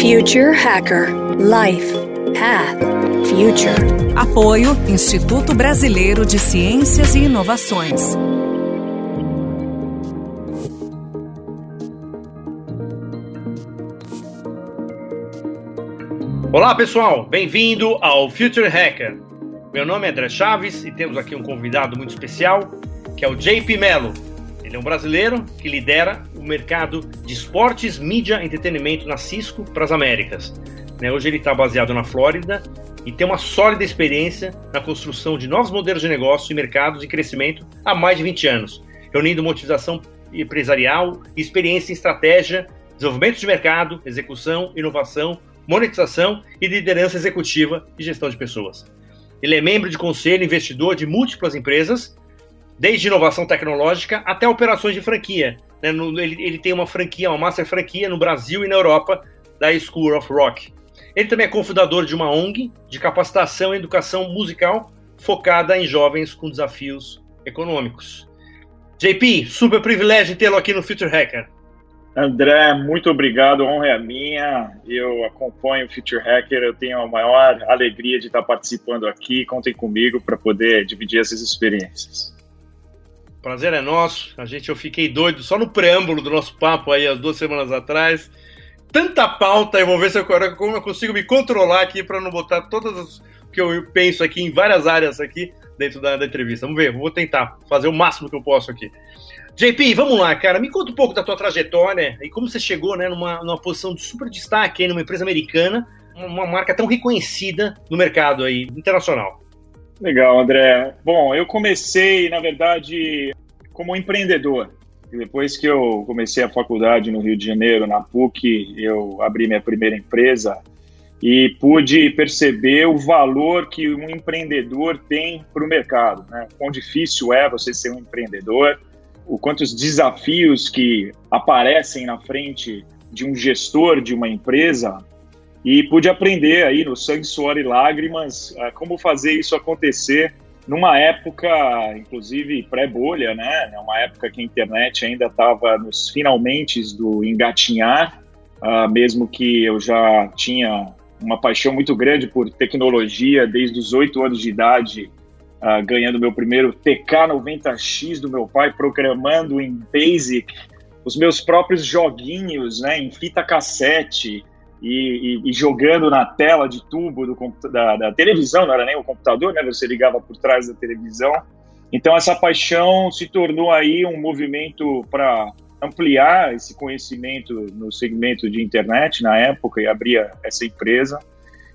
Future Hacker Life Path Future. Apoio Instituto Brasileiro de Ciências e Inovações. Olá pessoal, bem-vindo ao Future Hacker. Meu nome é André Chaves e temos aqui um convidado muito especial, que é o JP Mello. Ele é um brasileiro que lidera o mercado de esportes, mídia entretenimento na Cisco para as Américas. Né, hoje ele está baseado na Flórida e tem uma sólida experiência na construção de novos modelos de negócio e mercados de crescimento há mais de 20 anos, reunindo motivação empresarial experiência em estratégia, desenvolvimento de mercado, execução, inovação, monetização e liderança executiva e gestão de pessoas. Ele é membro de conselho investidor de múltiplas empresas desde inovação tecnológica até operações de franquia. Né? No, ele, ele, tem uma franquia, uma master franquia no Brasil e na Europa da School of Rock. Ele também é cofundador de uma ONG de capacitação e educação musical focada em jovens com desafios econômicos. JP, super privilégio tê-lo aqui no Future Hacker. André, muito obrigado, honra é minha. Eu acompanho o Future Hacker, eu tenho a maior alegria de estar participando aqui. Contem comigo para poder dividir essas experiências. Prazer é nosso. A gente, eu fiquei doido só no preâmbulo do nosso papo aí, as duas semanas atrás. Tanta pauta, eu vou ver se eu, como eu consigo me controlar aqui para não botar todas o que eu penso aqui em várias áreas aqui dentro da, da entrevista. Vamos ver, vou tentar fazer o máximo que eu posso aqui. JP, vamos lá, cara. Me conta um pouco da tua trajetória e como você chegou né, numa, numa posição de super destaque aí numa empresa americana, uma marca tão reconhecida no mercado aí internacional. Legal, André. Bom, eu comecei, na verdade, como empreendedor. Depois que eu comecei a faculdade no Rio de Janeiro, na PUC, eu abri minha primeira empresa e pude perceber o valor que um empreendedor tem para o mercado. Né? Quão difícil é você ser um empreendedor, o quantos desafios que aparecem na frente de um gestor de uma empresa e pude aprender aí no sangue, suor e lágrimas uh, como fazer isso acontecer numa época, inclusive pré-bolha, né? Uma época que a internet ainda estava nos finalmente do engatinhar, uh, mesmo que eu já tinha uma paixão muito grande por tecnologia desde os oito anos de idade, uh, ganhando meu primeiro TK90X do meu pai, programando em Basic os meus próprios joguinhos, né, em fita cassete, e, e, e, jogando na tela de tubo do, da, da, televisão, não era nem o computador, né? Você ligava por trás da televisão. Então essa paixão se tornou aí um movimento para ampliar esse conhecimento no segmento de internet na época e abrir essa empresa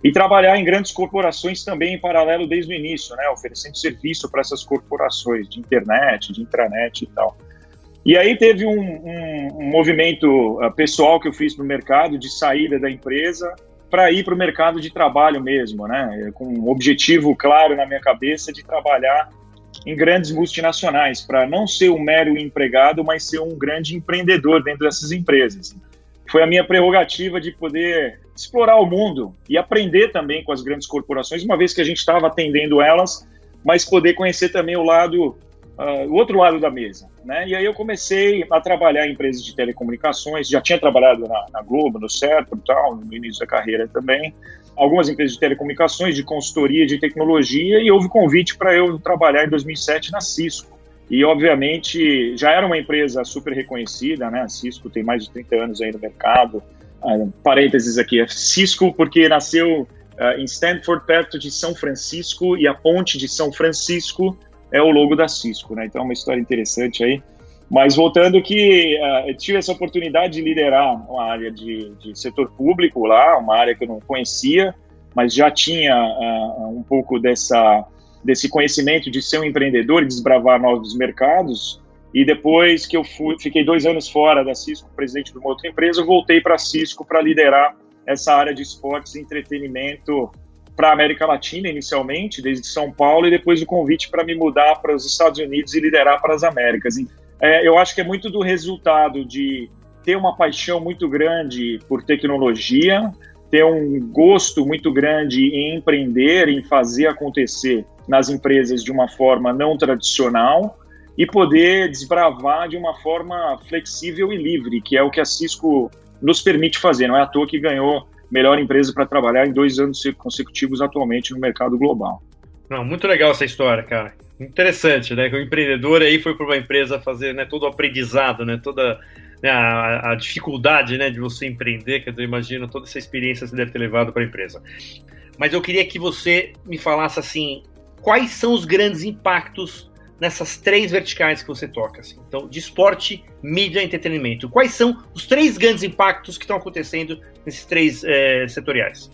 e trabalhar em grandes corporações também em paralelo desde o início, né? Oferecendo serviço para essas corporações de internet, de intranet e tal. E aí teve um, um, um movimento uh, pessoal que eu fiz para o mercado de saída da empresa para ir para o mercado de trabalho mesmo, né? Com um objetivo claro na minha cabeça de trabalhar em grandes multinacionais, para não ser um mero empregado, mas ser um grande empreendedor dentro dessas empresas. Foi a minha prerrogativa de poder explorar o mundo e aprender também com as grandes corporações, uma vez que a gente estava atendendo elas, mas poder conhecer também o lado uh, o outro lado da mesa. Né? E aí eu comecei a trabalhar em empresas de telecomunicações, já tinha trabalhado na, na Globo, no Certo, tal, no início da carreira também, algumas empresas de telecomunicações, de consultoria, de tecnologia, e houve convite para eu trabalhar em 2007 na Cisco. E, obviamente, já era uma empresa super reconhecida, né? A Cisco tem mais de 30 anos aí no mercado. Uh, parênteses aqui, é Cisco porque nasceu uh, em Stanford, perto de São Francisco, e a ponte de São Francisco é o logo da Cisco, né? Então é uma história interessante aí. Mas voltando que uh, eu tive essa oportunidade de liderar uma área de, de, setor público lá, uma área que eu não conhecia, mas já tinha uh, um pouco dessa, desse conhecimento de ser um empreendedor e desbravar novos mercados. E depois que eu fui, fiquei dois anos fora da Cisco, presidente de uma outra empresa, eu voltei para a Cisco para liderar essa área de esportes e entretenimento para a América Latina inicialmente, desde São Paulo, e depois o convite para me mudar para os Estados Unidos e liderar para as Américas. É, eu acho que é muito do resultado de ter uma paixão muito grande por tecnologia, ter um gosto muito grande em empreender, em fazer acontecer nas empresas de uma forma não tradicional e poder desbravar de uma forma flexível e livre, que é o que a Cisco nos permite fazer. Não é à toa que ganhou melhor empresa para trabalhar em dois anos consecutivos atualmente no mercado global. Não, muito legal essa história, cara. Interessante, né? Que o empreendedor aí foi para uma empresa fazer né, todo o aprendizado, né? Toda né, a, a, dificuldade né, de você empreender, que eu imagino toda essa experiência você deve ter levado para a empresa. Mas eu queria que você me falasse assim, quais são os grandes impactos nessas três verticais que você toca? Assim? Então, de esporte, mídia e entretenimento. Quais são os três grandes impactos que estão acontecendo nesses três é, setoriais?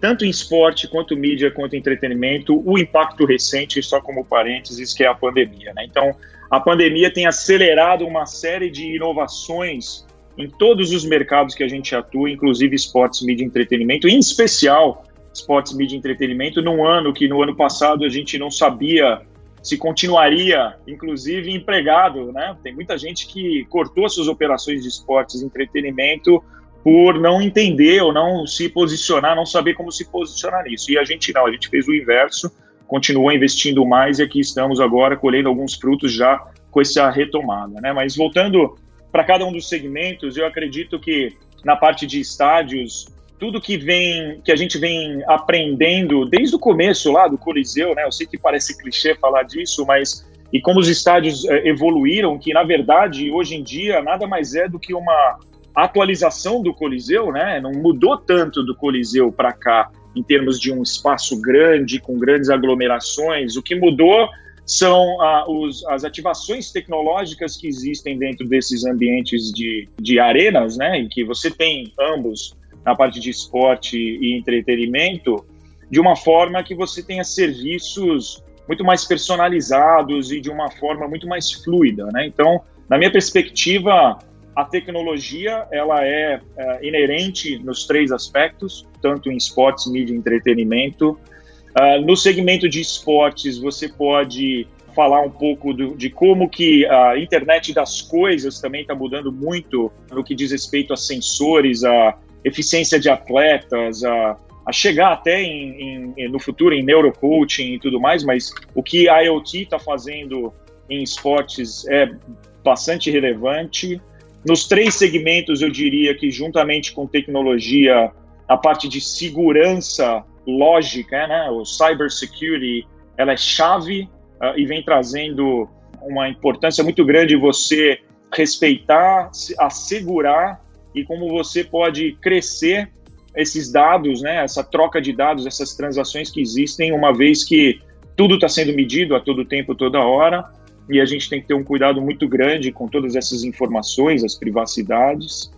Tanto em esporte, quanto mídia, quanto entretenimento, o impacto recente, só como parênteses, que é a pandemia. Né? Então, a pandemia tem acelerado uma série de inovações em todos os mercados que a gente atua, inclusive esportes, mídia e entretenimento, em especial esportes, mídia e entretenimento, num ano que no ano passado a gente não sabia se continuaria, inclusive, empregado, né? Tem muita gente que cortou suas operações de esportes e entretenimento por não entender ou não se posicionar, não saber como se posicionar nisso. E a gente não, a gente fez o inverso, continuou investindo mais e aqui estamos agora colhendo alguns frutos já com essa retomada, né? Mas voltando para cada um dos segmentos, eu acredito que na parte de estádios, tudo que vem, que a gente vem aprendendo desde o começo lá do Coliseu, né? Eu sei que parece clichê falar disso, mas e como os estádios é, evoluíram, que na verdade hoje em dia nada mais é do que uma atualização do Coliseu, né? Não mudou tanto do Coliseu para cá em termos de um espaço grande com grandes aglomerações. O que mudou são ah, os, as ativações tecnológicas que existem dentro desses ambientes de, de arenas, né? Em que você tem ambos na parte de esporte e entretenimento, de uma forma que você tenha serviços muito mais personalizados e de uma forma muito mais fluida, né? Então, na minha perspectiva, a tecnologia ela é, é inerente nos três aspectos, tanto em esportes, mídia entretenimento. Uh, no segmento de esportes, você pode falar um pouco do, de como que a internet das coisas também está mudando muito no que diz respeito a sensores, a eficiência de atletas, a, a chegar até em, em, no futuro em neurocoaching e tudo mais, mas o que a IoT está fazendo em esportes é bastante relevante. Nos três segmentos, eu diria que, juntamente com tecnologia, a parte de segurança lógica, né, o cybersecurity, ela é chave uh, e vem trazendo uma importância muito grande você respeitar, assegurar e como você pode crescer esses dados, né, essa troca de dados, essas transações que existem, uma vez que tudo está sendo medido a todo tempo, toda hora, e a gente tem que ter um cuidado muito grande com todas essas informações, as privacidades.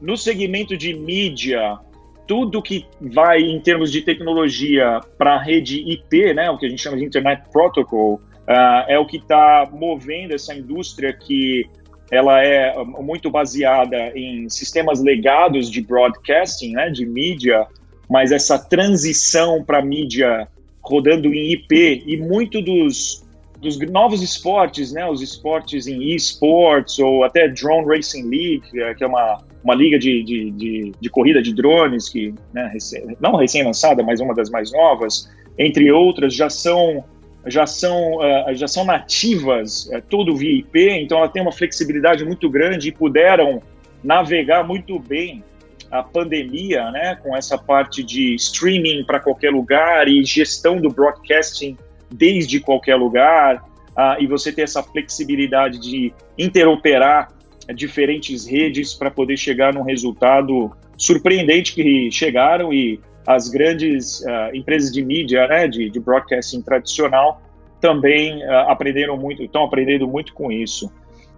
No segmento de mídia, tudo que vai em termos de tecnologia para a rede IP, né, o que a gente chama de Internet Protocol, uh, é o que está movendo essa indústria que ela é muito baseada em sistemas legados de broadcasting, né, de mídia, mas essa transição para mídia rodando em IP e muito dos, dos novos esportes, né, os esportes em esports ou até Drone Racing League, que é uma, uma liga de, de, de, de corrida de drones, que né, recém, não recém-lançada, mas uma das mais novas, entre outras, já são já são, uh, já são nativas uh, todo via IP, então ela tem uma flexibilidade muito grande e puderam navegar muito bem a pandemia, né, com essa parte de streaming para qualquer lugar e gestão do broadcasting desde qualquer lugar, uh, e você ter essa flexibilidade de interoperar diferentes redes para poder chegar num resultado surpreendente que chegaram e as grandes uh, empresas de mídia, né, de, de broadcasting tradicional, também uh, aprenderam muito, estão aprendendo muito com isso.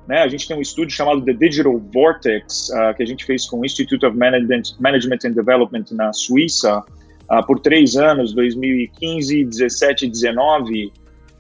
Né, a gente tem um estudo chamado The Digital Vortex, uh, que a gente fez com o Institute of Management, and Development na Suíça, por três anos, 2015, 17 e 19,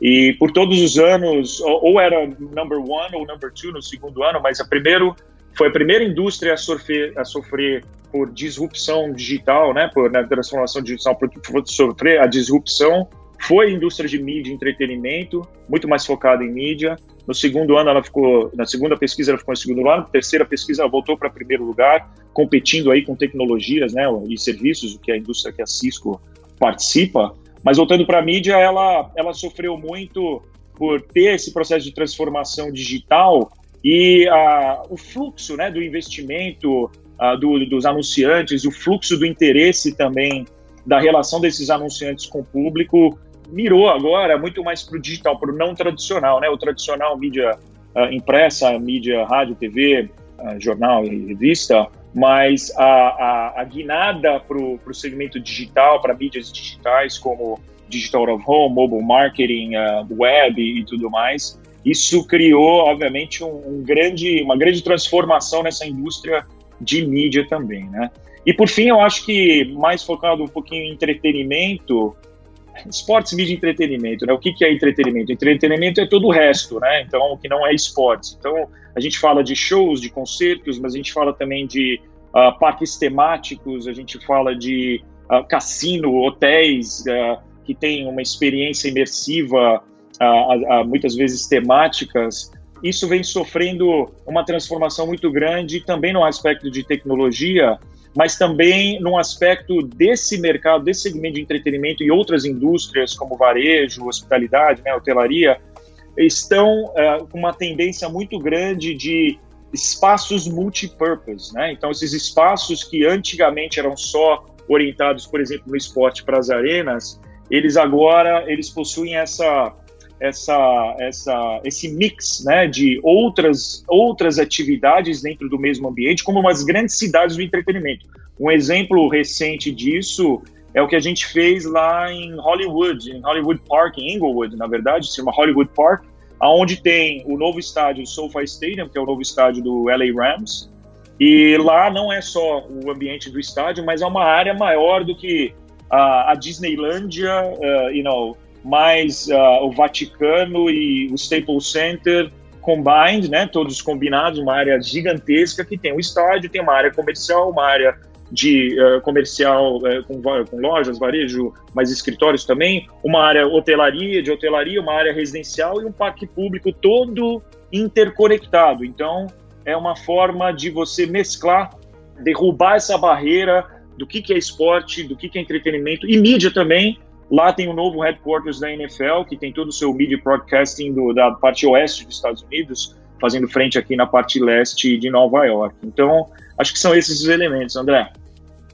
e por todos os anos, ou, ou era number one ou number two no segundo ano, mas a primeiro foi a primeira indústria a sofrer, a sofrer por disrupção digital, né, por na transformação digital, por, sofrer a disrupção, foi a indústria de mídia e entretenimento, muito mais focada em mídia. No segundo ano ela ficou, na segunda pesquisa ela ficou em segundo lugar, na terceira pesquisa ela voltou para primeiro lugar, competindo aí com tecnologias, né, e serviços, que é a indústria que a Cisco participa. Mas voltando para a mídia, ela ela sofreu muito por ter esse processo de transformação digital e a, o fluxo né, do investimento uh, do, dos anunciantes, o fluxo do interesse também da relação desses anunciantes com o público mirou agora muito mais para o digital, para o não tradicional, né? O tradicional mídia uh, impressa, mídia rádio, TV, jornal e revista, mas a, a, a guinada para o segmento digital, para mídias digitais como digital of home, mobile marketing, web e tudo mais, isso criou, obviamente, um, um, grande, uma grande transformação nessa indústria de mídia também, né? E por fim, eu acho que mais focado um pouquinho em entretenimento, esportes, mídia entretenimento, né? O que, que é entretenimento? Entretenimento é todo o resto, né? Então, o que não é esportes. Então, a gente fala de shows, de concertos, mas a gente fala também de uh, parques temáticos, a gente fala de uh, cassino, hotéis uh, que têm uma experiência imersiva, muitas vezes temáticas. Isso vem sofrendo uma transformação muito grande também no aspecto de tecnologia, mas também num aspecto desse mercado, desse segmento de entretenimento e outras indústrias como varejo, hospitalidade, né, hotelaria, estão é, com uma tendência muito grande de espaços multipurpose, né? Então esses espaços que antigamente eram só orientados, por exemplo, no esporte para as arenas, eles agora eles possuem essa essa, essa, esse mix né, de outras, outras atividades dentro do mesmo ambiente, como umas grandes cidades do entretenimento. Um exemplo recente disso é o que a gente fez lá em Hollywood, em Hollywood Park, em Inglewood, na verdade, se chama Hollywood Park, aonde tem o novo estádio SoFi Stadium, que é o novo estádio do LA Rams, e lá não é só o ambiente do estádio, mas é uma área maior do que a, a Disneylândia, uh, you know, mais uh, o Vaticano e o Staples Center combined, né, todos combinados, uma área gigantesca que tem um estádio, tem uma área comercial, uma área de uh, comercial uh, com, com, lojas, varejo, mas escritórios também, uma área hotelaria, de hotelaria, uma área residencial e um parque público todo interconectado. Então, é uma forma de você mesclar, derrubar essa barreira do que, que é esporte, do que, que é entretenimento e mídia também, Lá tem o novo headquarters da NFL, que tem todo o seu media broadcasting do, da parte oeste dos Estados Unidos, fazendo frente aqui na parte leste de Nova York. Então, acho que são esses os elementos, André.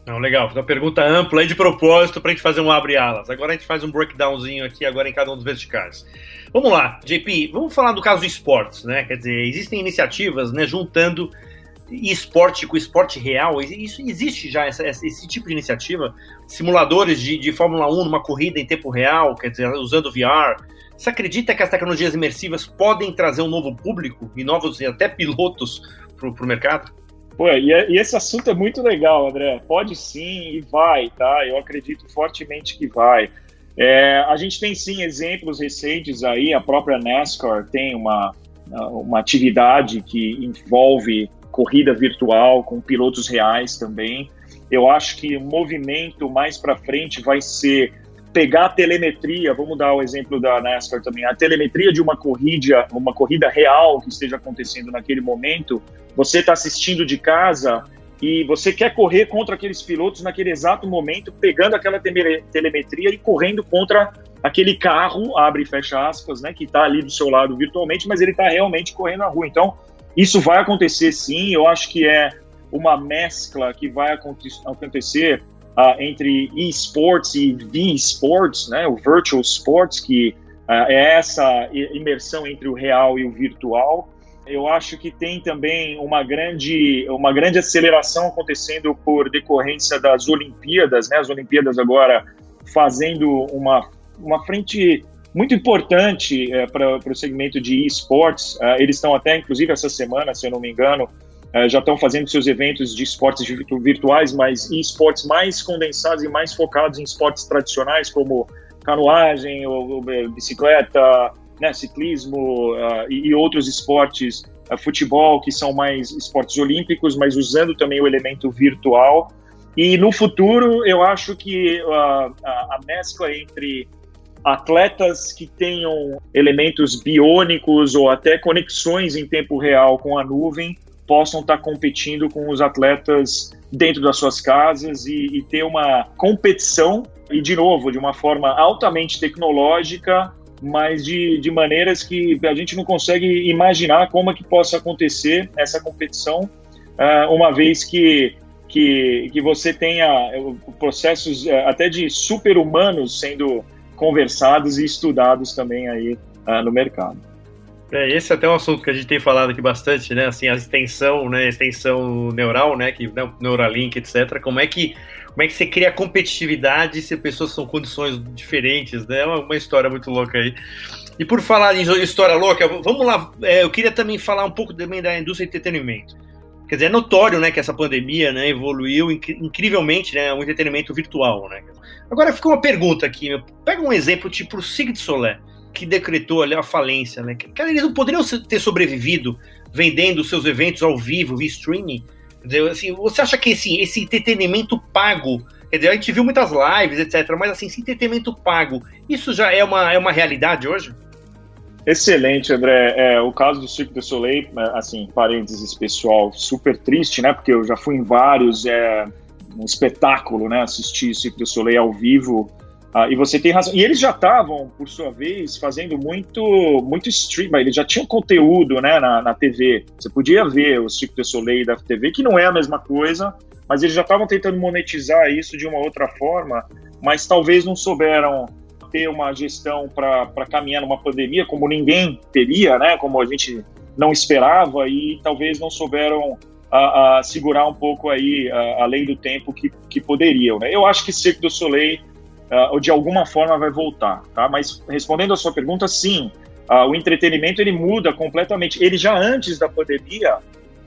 Não, legal, uma pergunta ampla e de propósito para a gente fazer um abre-alas. Agora a gente faz um breakdownzinho aqui agora em cada um dos verticais. Vamos lá, JP, vamos falar do caso de esportes, né? Quer dizer, existem iniciativas, né, juntando esporte com esporte real, isso existe já essa, esse tipo de iniciativa, simuladores de, de Fórmula 1 numa corrida em tempo real, quer dizer, usando VR. Você acredita que as tecnologias imersivas podem trazer um novo público e novos até pilotos para o mercado? Pô, e, e, esse assunto é muito legal, André. Pode sim e vai, tá? Eu acredito fortemente que vai. É, a gente tem sim exemplos recentes aí, a própria NASCAR tem uma, uma atividade que envolve corrida virtual com pilotos reais também. Eu acho que o movimento mais para frente vai ser pegar a telemetria, vamos dar o exemplo da NASCAR também, a telemetria de uma corrida, uma corrida real que esteja acontecendo naquele momento, você está assistindo de casa e você quer correr contra aqueles pilotos naquele exato momento, pegando aquela telemetria e correndo contra aquele carro, abre e fecha aspas, né, que está ali do seu lado virtualmente, mas ele está realmente correndo na rua. Então, isso vai acontecer sim, eu acho que é uma mescla que vai acontecer uh, entre esports e V-sports, né, o virtual sports, que uh, é essa imersão entre o real e o virtual. Eu acho que tem também uma grande, uma grande aceleração acontecendo por decorrência das Olimpíadas, né? As Olimpíadas agora fazendo uma, uma frente muito importante é, para o segmento de esportes. Uh, eles estão até, inclusive, essa semana, se eu não me engano, uh, já estão fazendo seus eventos de esportes virtuais, mas esportes mais condensados e mais focados em esportes tradicionais, como canoagem, ou, ou bicicleta, né, ciclismo uh, e, e, outros esportes, futebol, que são mais esportes olímpicos, mas usando também o elemento virtual. E no futuro, eu acho que a, a mescla entre atletas que tenham elementos biônicos ou até conexões em tempo real com a nuvem possam estar competindo com os atletas dentro das suas casas e, e ter uma competição e de novo de uma forma altamente tecnológica mas de, de maneiras que a gente não consegue imaginar como é que possa acontecer essa competição uh, uma vez que, que, que você tenha processos uh, até de super-humanos sendo conversados e estudados também aí uh, no mercado. É, esse é até um assunto que a gente tem falado aqui bastante, né? Assim, a extensão, né? Extensão neural, né? Que, né, Neuralink, etc. Como é que como é que você cria competitividade se pessoas são condições diferentes, né? É uma, uma história muito louca aí. E por falar em história louca, vamos lá. É, eu queria também falar um pouco também da indústria de entretenimento. Quer dizer, é notório, né, que essa pandemia, né, evoluiu inc incrivelmente, né, o entretenimento virtual, né. Agora fica uma pergunta aqui, meu. pega um exemplo tipo o Sig Solé, que decretou ali a falência, né. Cara, eles não poderiam ter sobrevivido vendendo seus eventos ao vivo, via streaming, dizer, assim, você acha que esse, esse entretenimento pago, quer dizer, a gente viu muitas lives, etc., mas assim, esse entretenimento pago, isso já é uma, é uma realidade hoje? Excelente, André. É, o caso do Cirque du Soleil, é, assim, parênteses pessoal, super triste, né? Porque eu já fui em vários, é um espetáculo, né? Assistir Cirque du Soleil ao vivo ah, e você tem razão. E eles já estavam, por sua vez, fazendo muito, muito stream. Eles já tinham conteúdo né, na, na TV. Você podia ver o Cirque du Soleil da TV, que não é a mesma coisa, mas eles já estavam tentando monetizar isso de uma outra forma, mas talvez não souberam ter uma gestão para caminhar numa pandemia como ninguém teria, né? Como a gente não esperava e talvez não souberam a, a segurar um pouco aí a, além do tempo que, que poderiam. Né? Eu acho que Cirque du Soleil uh, de alguma forma vai voltar, tá? Mas respondendo a sua pergunta, sim, uh, o entretenimento ele muda completamente. Ele já antes da pandemia,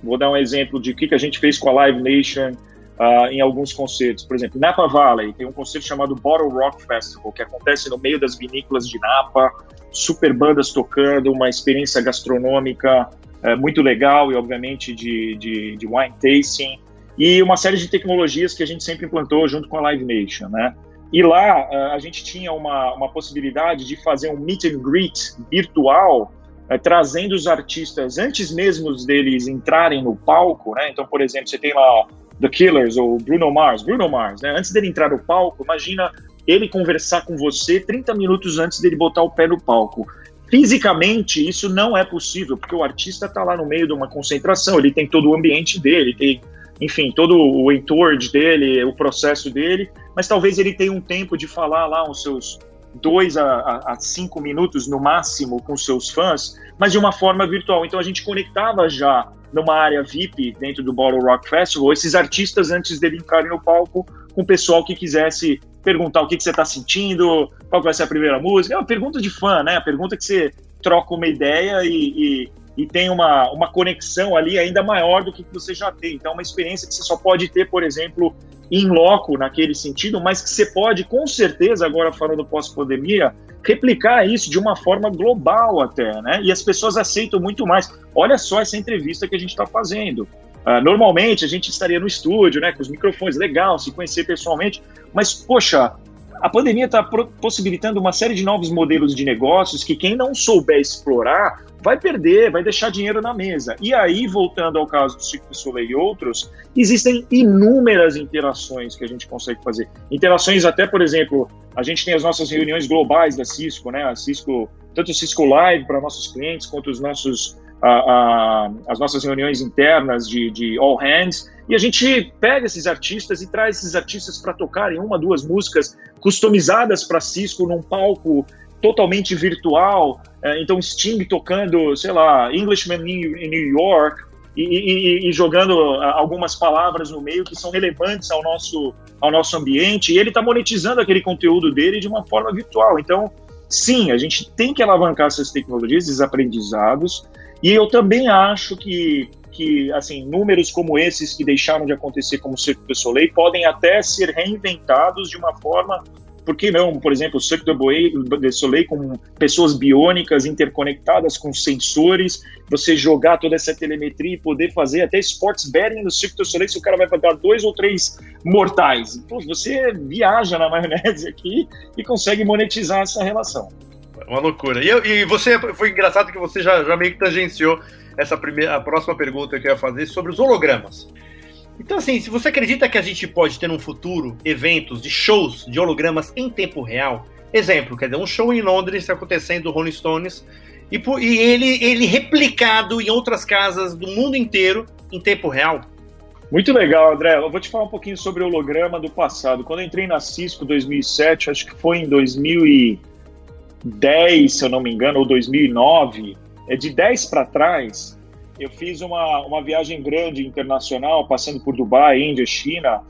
vou dar um exemplo de o que, que a gente fez com a Live Nation uh, em alguns concertos. Por exemplo, Napa Valley tem um concerto chamado Bottle Rock Festival, que acontece no meio das vinícolas de Napa, super bandas tocando, uma experiência gastronômica uh, muito legal e, obviamente, de, de, de wine tasting e uma série de tecnologias que a gente sempre implantou junto com a Live Nation, né? E lá uh, a gente tinha uma, uma possibilidade de fazer um meet and greet virtual, uh, trazendo os artistas antes mesmo deles entrarem no palco, né? Então, por exemplo, você tem lá The Killers ou Bruno Mars, Bruno Mars, né? Antes dele entrar no palco, imagina ele conversar com você 30 minutos antes dele botar o pé no palco. Fisicamente, isso não é possível, porque o artista está lá no meio de uma concentração, ele tem todo o ambiente dele, tem enfim, todo o entourage dele, o processo dele, mas talvez ele tenha um tempo de falar lá os seus dois a, a, a, cinco minutos no máximo com seus fãs, mas de uma forma virtual. Então a gente conectava já numa área VIP dentro do Bottle Rock Festival esses artistas antes dele entrarem no palco com o pessoal que quisesse perguntar o que, que você está sentindo, qual vai ser a primeira música. É uma pergunta de fã, né? A pergunta que você troca uma ideia e, e e tem uma, uma conexão ali ainda maior do que você já tem. Então, é uma experiência que você só pode ter, por exemplo, em loco, naquele sentido, mas que você pode, com certeza, agora falando pós-pandemia, replicar isso de uma forma global até, né? E as pessoas aceitam muito mais. Olha só essa entrevista que a gente está fazendo. Uh, normalmente a gente estaria no estúdio, né, com os microfones, legal, se conhecer pessoalmente, mas, poxa, a pandemia está possibilitando uma série de novos modelos de negócios que quem não souber explorar vai perder, vai deixar dinheiro na mesa. E aí, voltando ao caso do Cirque du Soleil e outros, existem inúmeras interações que a gente consegue fazer. Interações até, por exemplo, a gente tem as nossas reuniões globais da Cisco, né? A Cisco, tanto o Cisco Live para nossos clientes, quanto os nossos, a, a, as nossas reuniões internas de, de all hands. E a gente pega esses artistas e traz esses artistas para tocarem uma, duas músicas customizadas para Cisco num palco totalmente virtual. É, então, Sting tocando, sei lá, Englishman in New York e, e, e, jogando algumas palavras no meio que são relevantes ao nosso, ao nosso ambiente. E ele está monetizando aquele conteúdo dele de uma forma virtual. Então, sim, a gente tem que alavancar essas tecnologias, esses aprendizados. E eu também acho que, que assim, números como esses que deixaram de acontecer como o Cirque du Soleil podem até ser reinventados de uma forma por que não, por exemplo, o Cirque du Soleil com pessoas biônicas interconectadas com sensores, você jogar toda essa telemetria e poder fazer até sports betting no Cirque du Soleil se o cara vai pagar dois ou três mortais. Pô, você viaja na maionese aqui e consegue monetizar essa relação. Uma loucura. E, e você, foi engraçado que você já, já meio que tangenciou essa primeira, a próxima pergunta que eu ia fazer sobre os hologramas. Então, assim, se você acredita que a gente pode ter no futuro eventos de shows de hologramas em tempo real, exemplo, quer dizer, um show em Londres acontecendo do Rolling Stones e, e ele, ele replicado em outras casas do mundo inteiro em tempo real, Muito legal, André. Eu vou te falar um pouquinho sobre o holograma do passado. Quando eu entrei na Cisco 2007, acho que foi em 2010, se eu não me engano, ou 2009, é de 10 para trás, eu fiz uma, uma viagem grande internacional, passando por Dubai, Índia, China.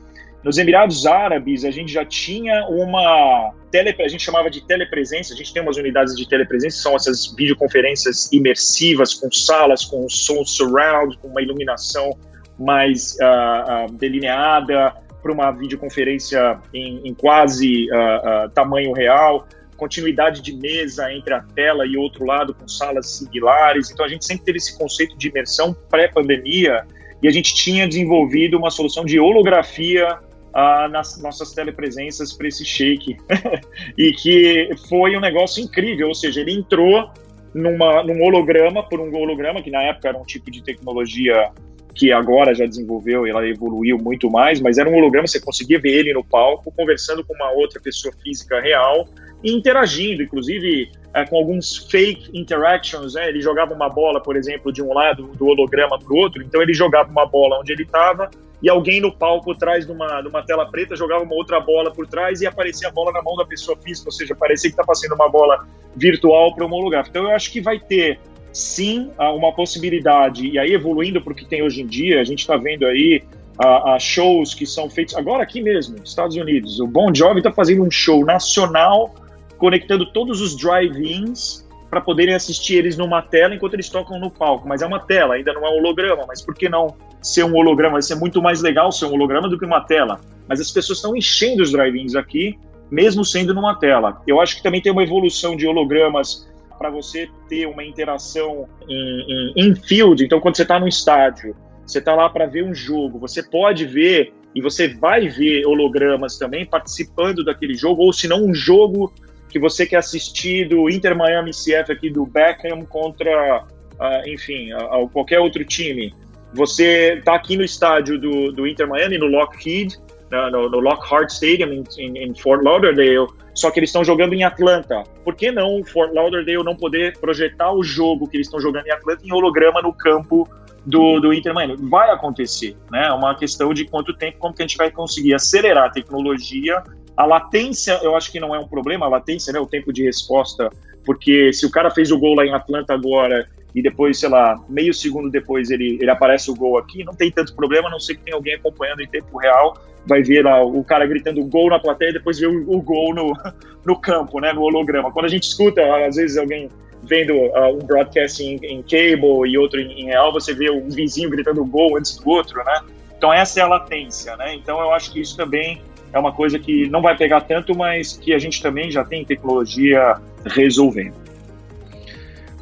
Nos Emirados Árabes, a gente já tinha uma tele, a gente chamava de telepresença. A gente tem umas unidades de telepresença, são essas videoconferências imersivas com salas, com som surround, com uma iluminação mais uh, uh, delineada para uma videoconferência em, em quase uh, tamanho real, continuidade de mesa entre a tela e outro lado com salas similares. Então a gente sempre teve esse conceito de imersão pré-pandemia e a gente tinha desenvolvido uma solução de holografia uh, nas nossas telepresenças para esse shake e que foi um negócio incrível, ou seja, ele entrou numa, num holograma por um holograma que na época era um tipo de tecnologia que agora já desenvolveu ela evoluiu muito mais, mas era um holograma, você conseguia ver ele no palco, conversando com uma outra pessoa física real interagindo, inclusive é, com alguns fake interactions. Né? Ele jogava uma bola, por exemplo, de um lado do holograma para o outro, então ele jogava uma bola onde ele estava e alguém no palco atrás de uma, de uma tela preta jogava uma outra bola por trás e aparecia a bola na mão da pessoa física, ou seja, parecia que está passando uma bola virtual para homologar. Então eu acho que vai ter sim uma possibilidade, e aí evoluindo para o que tem hoje em dia, a gente está vendo aí a, a, shows que são feitos agora aqui mesmo, Estados Unidos. O Bon Jovi está fazendo um show nacional conectando todos os drive-ins para poderem assistir eles numa tela enquanto eles tocam no palco. Mas é uma tela, ainda não é um holograma. Mas por que não ser um holograma? Vai ser muito mais legal ser um holograma do que uma tela. Mas as pessoas estão enchendo os drive-ins aqui, mesmo sendo numa tela. Eu acho que também tem uma evolução de hologramas para você ter uma interação em, field. Então, quando você está no estádio, você está lá para ver um jogo, você pode ver e você vai ver hologramas também participando daquele jogo, ou se não, um jogo que você quer assistir do Inter Miami CF aqui do Beckham contra, uh, enfim, uh, uh, qualquer outro time. Você está aqui no estádio do, do Inter Miami, no Lockheed, no, no Lockhart Stadium em, em, em Fort Lauderdale, só que eles estão jogando em Atlanta. Por que não Fort Lauderdale não poder projetar o jogo que eles estão jogando em Atlanta em holograma no campo do, do Inter Miami? Vai acontecer, né? É uma questão de quanto tempo, como que a gente vai conseguir acelerar a tecnologia. A latência, eu acho que não é um problema, a latência, né, o tempo de resposta, porque se o cara fez o gol lá em Atlanta agora e depois, sei lá, meio segundo depois ele, ele aparece o gol aqui, não tem tanto problema, a não ser que tem alguém acompanhando em tempo real, vai ver lá o cara gritando gol na plateia e depois ver o, o gol no, no campo, né, no holograma. Quando a gente escuta, às vezes alguém vendo uh, um broadcast em, em, cable e outro em, em, real, você vê o vizinho gritando gol antes do outro, né? Então essa é a latência, né? Então eu acho que isso também é uma coisa que não vai pegar tanto, mas que a gente também já tem tecnologia resolvendo.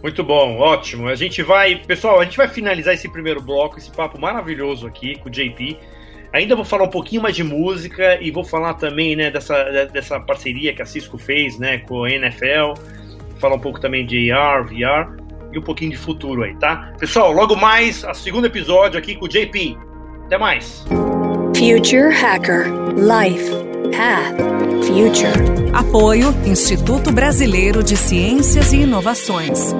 Muito bom, ótimo. A gente vai, pessoal, a gente vai finalizar esse primeiro bloco, esse papo maravilhoso aqui com o JP. Ainda vou falar um pouquinho mais de música e vou falar também, né, dessa, dessa parceria que a Cisco fez, né, com a NFL. Falar um pouco também de AR, VR e um pouquinho de futuro aí, tá? Pessoal, logo mais, a segundo episódio aqui com o JP. Até mais. Future Hacker Life Path Future. Apoio Instituto Brasileiro de Ciências e Inovações.